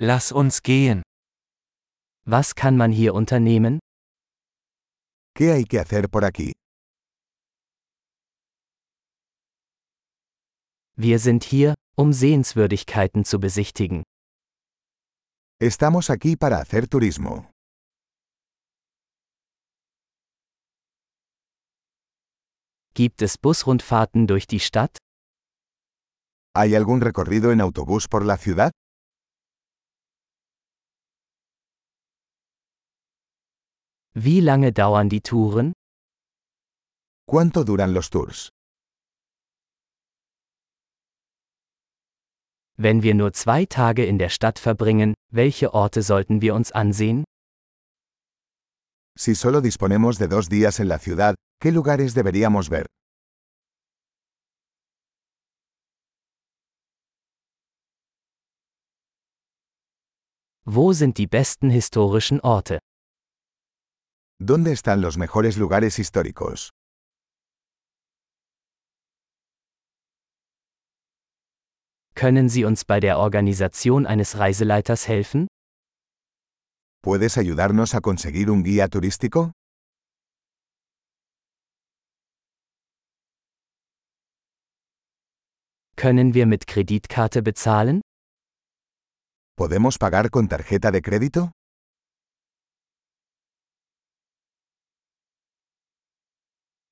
Lass uns gehen. Was kann man hier unternehmen? ¿Qué hay que hacer por aquí? Wir sind hier, um Sehenswürdigkeiten zu besichtigen. Estamos aquí para hacer turismo. Gibt es Busrundfahrten durch die Stadt? ¿Hay algún recorrido en autobús por la ciudad? Wie lange dauern die Touren? ¿Cuánto duran los tours? Wenn wir nur zwei Tage in der Stadt verbringen, welche Orte sollten wir uns ansehen? Si solo disponemos de dos días en la ciudad, ¿qué lugares deberíamos ver? Wo sind die besten historischen Orte? ¿Dónde están los mejores lugares históricos? Können Sie uns bei der Organisation eines Reiseleiters helfen? ¿Puedes ayudarnos a conseguir un guía turístico? Können wir mit Kreditkarte bezahlen? ¿Podemos pagar con tarjeta de crédito?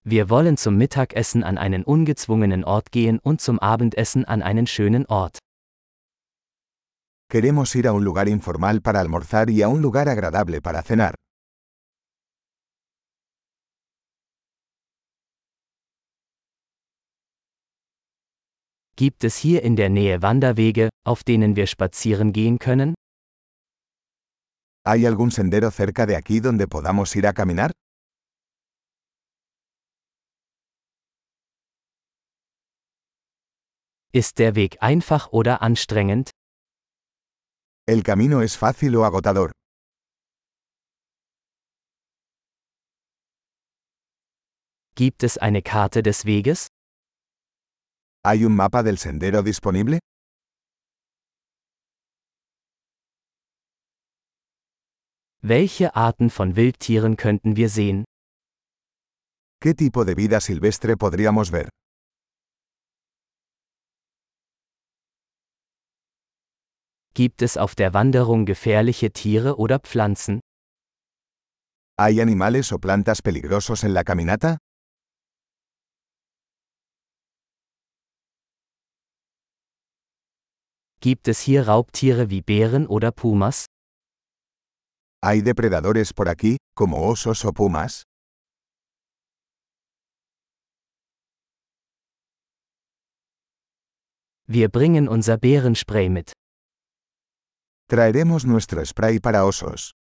Wir wollen zum Mittagessen an einen ungezwungenen Ort gehen und zum Abendessen an einen schönen Ort. Queremos ir a un lugar informal para almorzar y a un lugar agradable para cenar. Gibt es hier in der Nähe Wanderwege, auf denen wir spazieren gehen können? ¿Hay algún sendero cerca de aquí donde podamos ir a caminar? Ist der Weg einfach oder anstrengend? ¿El camino es fácil o agotador? Gibt es eine Karte des Weges? ¿Hay un mapa del sendero disponible? Welche Arten von Wildtieren könnten wir sehen? ¿Qué tipo de vida silvestre podríamos ver? Gibt es auf der Wanderung gefährliche Tiere oder Pflanzen? ¿Hay animales o plantas peligrosos en la caminata? Gibt es hier Raubtiere wie Bären oder Pumas? ¿Hay depredadores por aquí, como osos o pumas? Wir bringen unser Bärenspray mit. Traeremos nuestro spray para osos.